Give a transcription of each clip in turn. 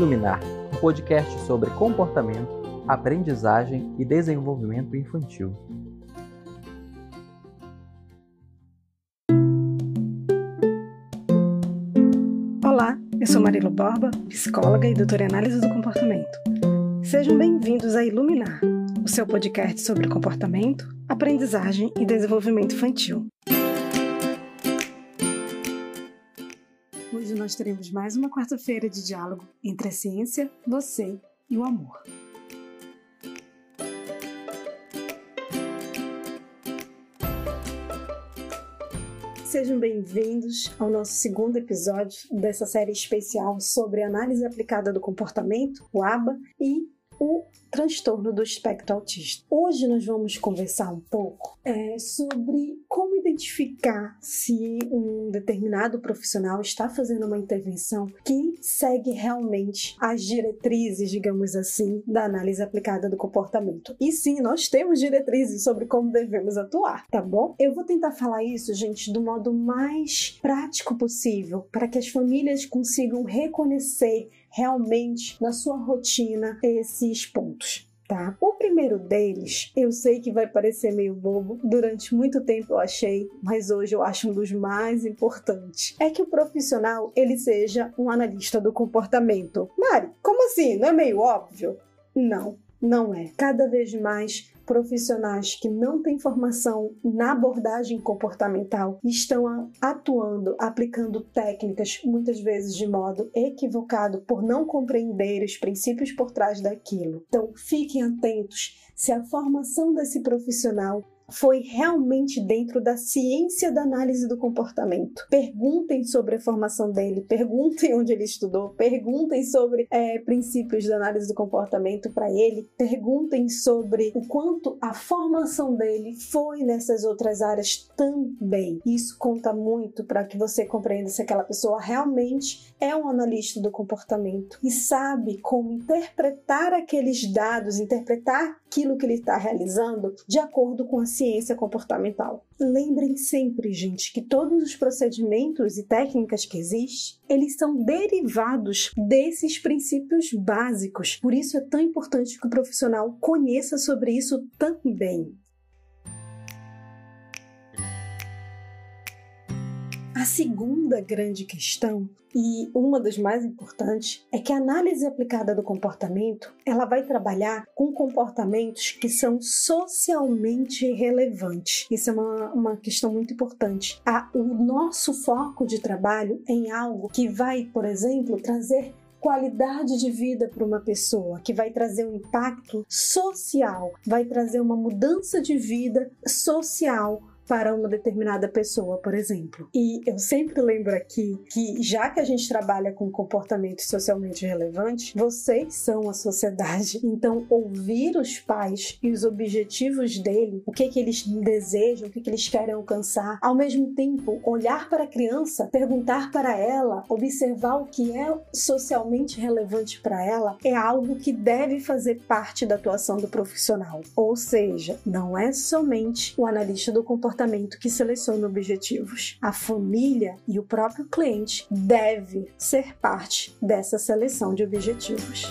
Iluminar, um podcast sobre comportamento, aprendizagem e desenvolvimento infantil. Olá, eu sou Marilo Borba, psicóloga e doutora em análise do comportamento. Sejam bem-vindos a Iluminar, o seu podcast sobre comportamento, aprendizagem e desenvolvimento infantil. Nós teremos mais uma quarta-feira de diálogo entre a ciência, você e o amor. Sejam bem-vindos ao nosso segundo episódio dessa série especial sobre análise aplicada do comportamento, o ABA, e o transtorno do espectro autista. Hoje nós vamos conversar um pouco é, sobre como identificar se um determinado profissional está fazendo uma intervenção que segue realmente as diretrizes, digamos assim, da análise aplicada do comportamento. E sim, nós temos diretrizes sobre como devemos atuar, tá bom? Eu vou tentar falar isso, gente, do modo mais prático possível, para que as famílias consigam reconhecer realmente na sua rotina esses pontos. Tá? O primeiro deles, eu sei que vai parecer meio bobo, durante muito tempo eu achei, mas hoje eu acho um dos mais importantes. É que o profissional ele seja um analista do comportamento. Mari, como assim? Não é meio óbvio? Não, não é. Cada vez mais profissionais que não têm formação na abordagem comportamental estão atuando, aplicando técnicas, muitas vezes de modo equivocado, por não compreender os princípios por trás daquilo. Então, fiquem atentos se a formação desse profissional foi realmente dentro da ciência da análise do comportamento. Perguntem sobre a formação dele, perguntem onde ele estudou, perguntem sobre é, princípios da análise do comportamento para ele, perguntem sobre o quanto a formação dele foi nessas outras áreas também. Isso conta muito para que você compreenda se aquela pessoa realmente é um analista do comportamento e sabe como interpretar aqueles dados, interpretar aquilo que ele está realizando de acordo com a ciência comportamental. Lembrem sempre, gente, que todos os procedimentos e técnicas que existem, eles são derivados desses princípios básicos. Por isso é tão importante que o profissional conheça sobre isso também. A segunda grande questão, e uma das mais importantes, é que a análise aplicada do comportamento, ela vai trabalhar com comportamentos que são socialmente relevantes. Isso é uma, uma questão muito importante. A, o nosso foco de trabalho é em algo que vai, por exemplo, trazer qualidade de vida para uma pessoa, que vai trazer um impacto social, vai trazer uma mudança de vida social para uma determinada pessoa, por exemplo. E eu sempre lembro aqui que, já que a gente trabalha com comportamento socialmente relevante, vocês são a sociedade. Então, ouvir os pais e os objetivos dele, o que, que eles desejam, o que, que eles querem alcançar, ao mesmo tempo, olhar para a criança, perguntar para ela, observar o que é socialmente relevante para ela, é algo que deve fazer parte da atuação do profissional. Ou seja, não é somente o analista do comportamento comportamento que seleciona objetivos. A família e o próprio cliente deve ser parte dessa seleção de objetivos.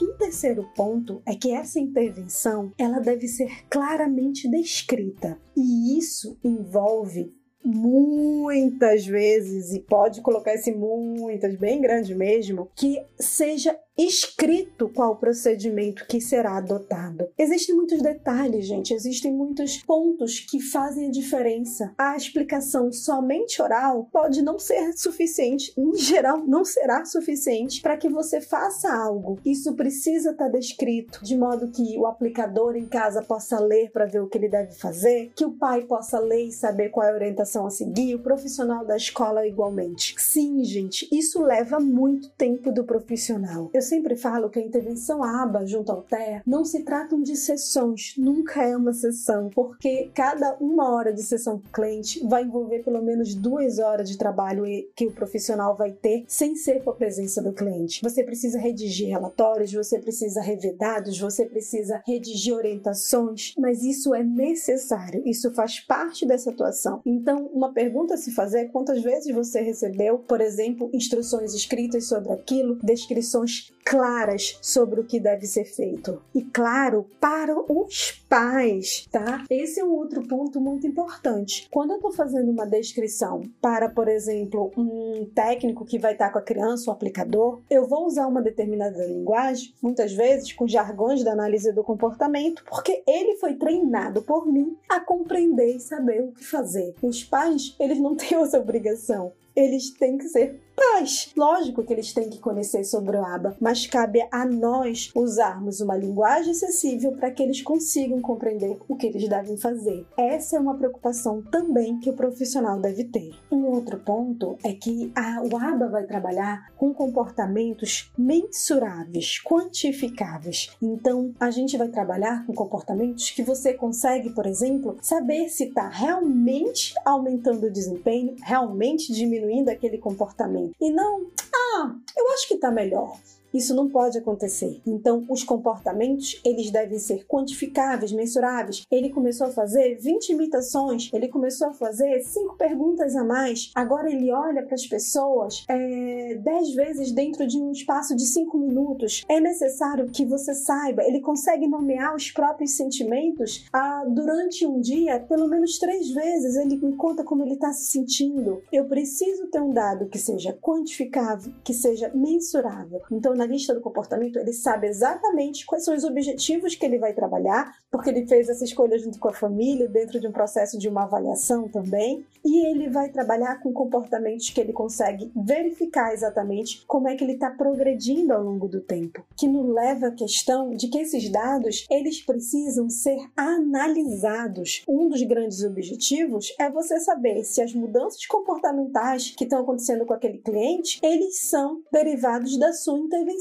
Um terceiro ponto é que essa intervenção ela deve ser claramente descrita e isso envolve muitas vezes, e pode colocar esse muitas bem grande mesmo, que seja escrito qual o procedimento que será adotado. Existem muitos detalhes, gente, existem muitos pontos que fazem a diferença. A explicação somente oral pode não ser suficiente, em geral, não será suficiente para que você faça algo. Isso precisa estar descrito de modo que o aplicador em casa possa ler para ver o que ele deve fazer, que o pai possa ler e saber qual é a orientação a seguir, o profissional da escola igualmente. Sim, gente, isso leva muito tempo do profissional. Eu sempre falo que a intervenção ABA junto ao TEA não se tratam de sessões, nunca é uma sessão, porque cada uma hora de sessão com o cliente vai envolver pelo menos duas horas de trabalho que o profissional vai ter sem ser com a presença do cliente. Você precisa redigir relatórios, você precisa rever dados, você precisa redigir orientações, mas isso é necessário, isso faz parte dessa atuação. Então, Então, uma pergunta a se fazer é quantas vezes você recebeu, por exemplo, instruções escritas sobre aquilo, descrições claras sobre o que deve ser feito. E claro, para os pais, tá? Esse é um outro ponto muito importante. Quando eu estou fazendo uma descrição para, por exemplo, um técnico que vai estar com a criança, um aplicador, eu vou usar uma determinada linguagem, muitas vezes com jargões da análise do comportamento, porque ele foi treinado por mim a compreender e saber o que fazer. Os pais, eles não têm essa obrigação eles têm que ser pais. Lógico que eles têm que conhecer sobre o ABA, mas cabe a nós usarmos uma linguagem acessível para que eles consigam compreender o que eles devem fazer. Essa é uma preocupação também que o profissional deve ter. Um outro ponto é que a, o ABA vai trabalhar com comportamentos mensuráveis, quantificáveis. Então, a gente vai trabalhar com comportamentos que você consegue, por exemplo, saber se está realmente aumentando o desempenho, realmente diminuindo aquele comportamento e não, ah, eu acho que está melhor. Isso não pode acontecer. Então, os comportamentos, eles devem ser quantificáveis, mensuráveis. Ele começou a fazer 20 imitações, ele começou a fazer 5 perguntas a mais. Agora ele olha para as pessoas é, 10 vezes dentro de um espaço de 5 minutos. É necessário que você saiba, ele consegue nomear os próprios sentimentos ah, durante um dia, pelo menos três vezes. Ele me conta como ele está se sentindo. Eu preciso ter um dado que seja quantificável, que seja mensurável. Então, na analista do comportamento, ele sabe exatamente quais são os objetivos que ele vai trabalhar, porque ele fez essa escolha junto com a família, dentro de um processo de uma avaliação também, e ele vai trabalhar com comportamentos que ele consegue verificar exatamente como é que ele está progredindo ao longo do tempo, que nos leva à questão de que esses dados, eles precisam ser analisados. Um dos grandes objetivos é você saber se as mudanças comportamentais que estão acontecendo com aquele cliente, eles são derivados da sua intervenção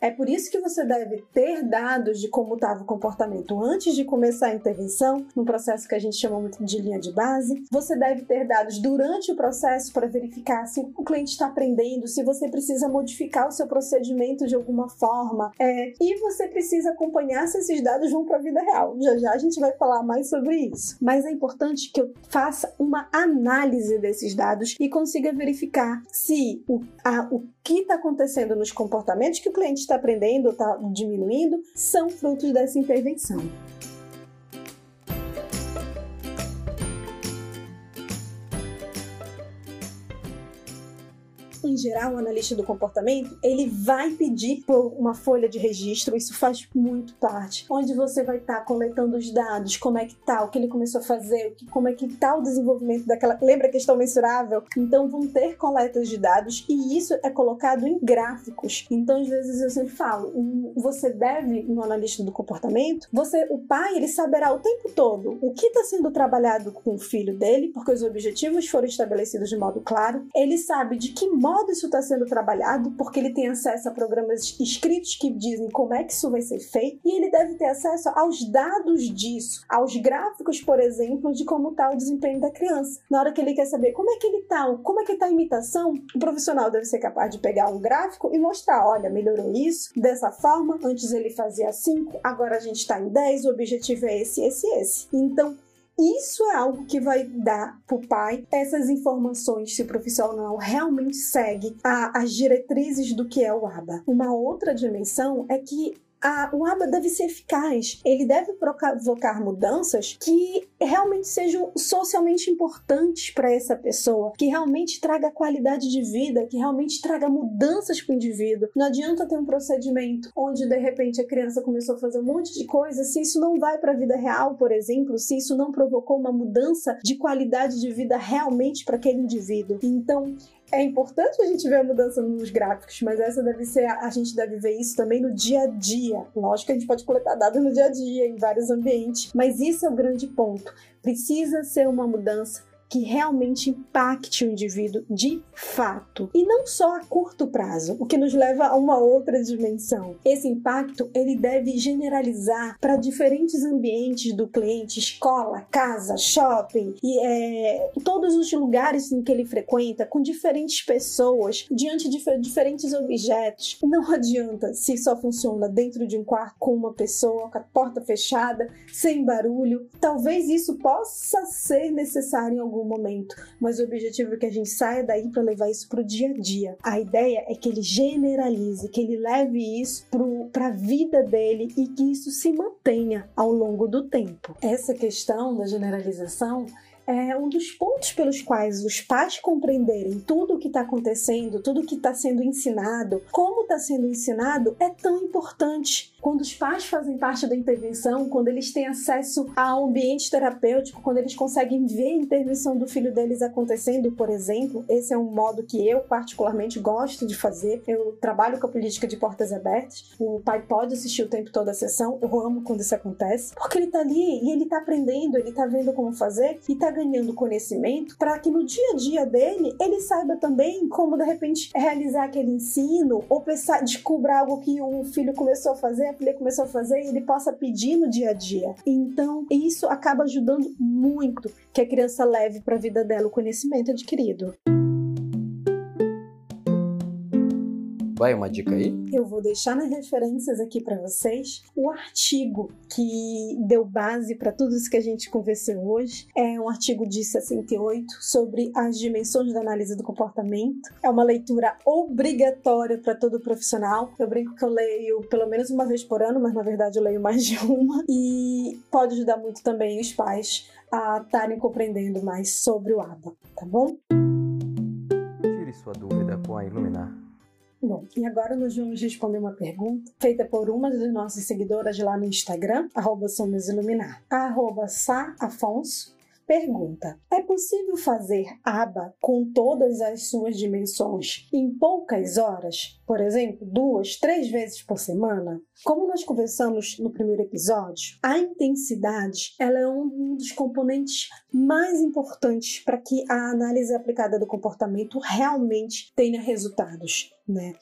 É por isso que você deve ter dados de como estava o comportamento antes de começar a intervenção, no processo que a gente chama muito de linha de base. Você deve ter dados durante o processo para verificar se o cliente está aprendendo, se você precisa modificar o seu procedimento de alguma forma. É, e você precisa acompanhar se esses dados vão para a vida real. Já já a gente vai falar mais sobre isso. Mas é importante que eu faça uma análise desses dados e consiga verificar se o, a, o que está acontecendo nos comportamentos que o cliente está aprendendo está diminuindo são frutos dessa intervenção. Em geral, o analista do comportamento, ele vai pedir por uma folha de registro, isso faz muito parte, onde você vai estar tá coletando os dados, como é que tá, o que ele começou a fazer, como é que tá o desenvolvimento daquela, lembra a questão mensurável? Então vão ter coletas de dados e isso é colocado em gráficos. Então às vezes eu sempre falo, você deve no analista do comportamento, você, o pai, ele saberá o tempo todo o que está sendo trabalhado com o filho dele, porque os objetivos foram estabelecidos de modo claro, ele sabe de que modo modo isso está sendo trabalhado, porque ele tem acesso a programas escritos que dizem como é que isso vai ser feito, e ele deve ter acesso aos dados disso, aos gráficos, por exemplo, de como está o desempenho da criança. Na hora que ele quer saber como é que ele está, como é que está a imitação, o profissional deve ser capaz de pegar um gráfico e mostrar, olha, melhorou isso dessa forma, antes ele fazia 5, agora a gente está em 10, o objetivo é esse, esse, esse. Então, isso é algo que vai dar para o pai essas informações se o profissional realmente segue a, as diretrizes do que é o ABA. Uma outra dimensão é que a, o ABA deve ser eficaz. Ele deve provocar mudanças que realmente sejam socialmente importantes para essa pessoa, que realmente traga qualidade de vida, que realmente traga mudanças para o indivíduo. Não adianta ter um procedimento onde de repente a criança começou a fazer um monte de coisa, se isso não vai para a vida real, por exemplo, se isso não provocou uma mudança de qualidade de vida realmente para aquele indivíduo. Então, é importante a gente ver a mudança nos gráficos, mas essa deve ser, a gente deve ver isso também no dia a dia. Lógico que a gente pode coletar dados no dia a dia, em vários ambientes, mas isso é o grande ponto. Precisa ser uma mudança que realmente impacte o indivíduo de fato e não só a curto prazo, o que nos leva a uma outra dimensão. Esse impacto ele deve generalizar para diferentes ambientes do cliente, escola, casa, shopping e é, todos os lugares em que ele frequenta, com diferentes pessoas, diante de diferentes objetos. Não adianta se só funciona dentro de um quarto com uma pessoa, com a porta fechada, sem barulho. Talvez isso possa ser necessário em algum momento, mas o objetivo é que a gente saia daí para levar isso para o dia a dia. A ideia é que ele generalize, que ele leve isso para a vida dele e que isso se mantenha ao longo do tempo. Essa questão da generalização é um dos pontos pelos quais os pais compreenderem tudo o que está acontecendo, tudo o que está sendo ensinado, como está sendo ensinado, é tão importante. Quando os pais fazem parte da intervenção, quando eles têm acesso ao ambiente terapêutico, quando eles conseguem ver a intervenção do filho deles acontecendo, por exemplo, esse é um modo que eu particularmente gosto de fazer. Eu trabalho com a política de portas abertas. O pai pode assistir o tempo todo a sessão. Eu amo quando isso acontece, porque ele está ali e ele está aprendendo, ele está vendo como fazer e está ganhando conhecimento para que no dia a dia dele ele saiba também como de repente realizar aquele ensino ou pensar, descobrir algo que o filho começou a fazer, a filha começou a fazer e ele possa pedir no dia a dia. Então, isso acaba ajudando muito que a criança leve para a vida dela o conhecimento adquirido. Vai uma dica aí? Eu vou deixar nas referências aqui para vocês o artigo que deu base para tudo isso que a gente conversou hoje. É um artigo de 68 sobre as dimensões da análise do comportamento. É uma leitura obrigatória para todo profissional. Eu brinco que eu leio pelo menos uma vez por ano, mas na verdade eu leio mais de uma. E pode ajudar muito também os pais a estarem compreendendo mais sobre o ABA, tá bom? Tire sua dúvida com a Iluminar. Bom, e agora nós vamos responder uma pergunta feita por uma das nossas seguidoras lá no Instagram, arroba Somos Iluminar, arroba Sá Afonso, pergunta: É possível fazer aba com todas as suas dimensões em poucas horas? Por exemplo, duas, três vezes por semana? Como nós conversamos no primeiro episódio, a intensidade ela é um dos componentes mais importantes para que a análise aplicada do comportamento realmente tenha resultados. Né?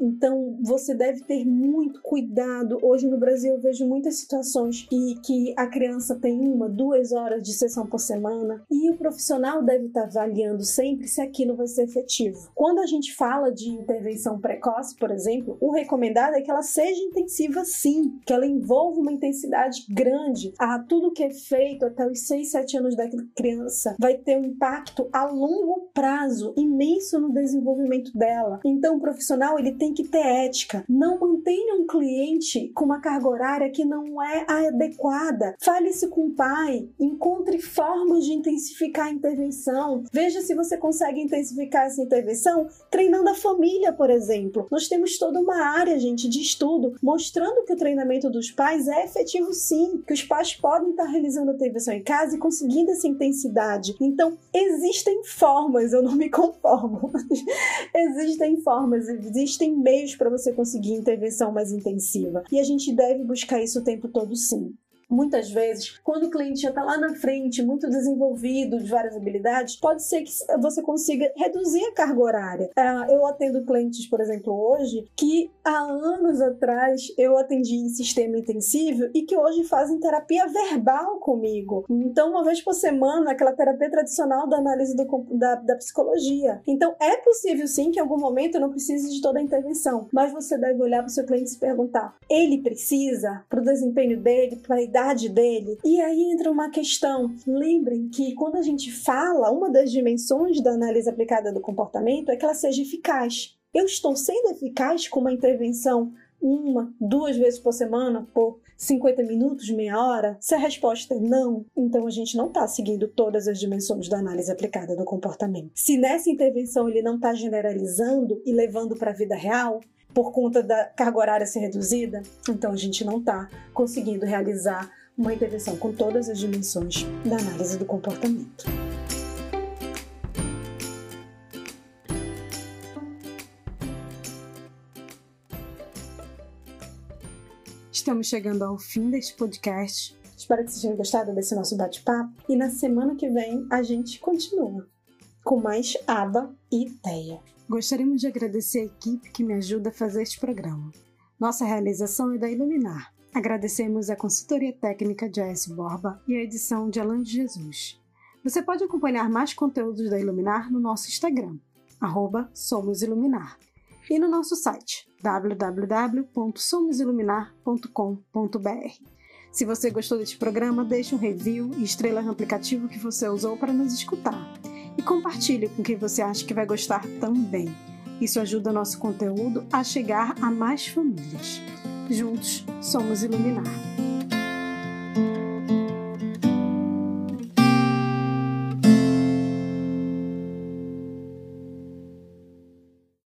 Então você deve ter muito cuidado. Hoje no Brasil eu vejo muitas situações e que a criança tem uma, duas horas de sessão por semana e o profissional deve estar avaliando sempre se aquilo vai ser efetivo. Quando a gente fala de intervenção precoce, por exemplo, o recomendado é que ela seja intensiva sim, que ela envolva uma intensidade grande. Ah, tudo que é feito até os 6, 7 anos da criança vai ter um impacto a longo prazo imenso no desenvolvimento dela. Então o profissional ele tem que ter ética. Não mantenha um cliente com uma carga horária que não é adequada. Fale-se com o pai, encontre formas de intensificar a intervenção. Veja se você consegue intensificar essa intervenção treinando a família, por exemplo. Nós temos toda uma área, gente, de estudo mostrando que o treinamento dos pais é efetivo sim, que os pais podem estar realizando a intervenção em casa e conseguindo essa intensidade. Então, existem formas, eu não me conformo. existem formas formas, existem meios para você conseguir intervenção mais intensiva. E a gente deve buscar isso o tempo todo sim. Muitas vezes, quando o cliente já está lá na frente, muito desenvolvido de várias habilidades, pode ser que você consiga reduzir a carga horária. É, eu atendo clientes, por exemplo, hoje, que há anos atrás eu atendi em sistema intensivo e que hoje fazem terapia verbal comigo. Então, uma vez por semana, aquela terapia tradicional da análise do, da, da psicologia. Então, é possível sim que em algum momento não precise de toda a intervenção, mas você deve olhar para o seu cliente e se perguntar: ele precisa para o desempenho dele, para a idade dele. E aí entra uma questão. Lembrem que quando a gente fala, uma das dimensões da análise aplicada do comportamento é que ela seja eficaz. Eu estou sendo eficaz com uma intervenção uma, duas vezes por semana, por 50 minutos, meia hora? Se a resposta é não, então a gente não está seguindo todas as dimensões da análise aplicada do comportamento. Se nessa intervenção ele não está generalizando e levando para a vida real, por conta da carga horária ser reduzida, então a gente não está conseguindo realizar uma intervenção com todas as dimensões da análise do comportamento. Estamos chegando ao fim deste podcast. Espero que vocês tenham gostado desse nosso bate-papo. E na semana que vem a gente continua com mais aba e ideia. Gostaríamos de agradecer a equipe que me ajuda a fazer este programa. Nossa realização é da Iluminar. Agradecemos a consultoria técnica de A.S. Borba e a edição de Alan de Jesus. Você pode acompanhar mais conteúdos da Iluminar no nosso Instagram, somosiluminar, e no nosso site www.somosiluminar.com.br. Se você gostou deste programa, deixe um review e estrela no aplicativo que você usou para nos escutar. E compartilhe com quem você acha que vai gostar também. Isso ajuda nosso conteúdo a chegar a mais famílias. Juntos somos iluminar.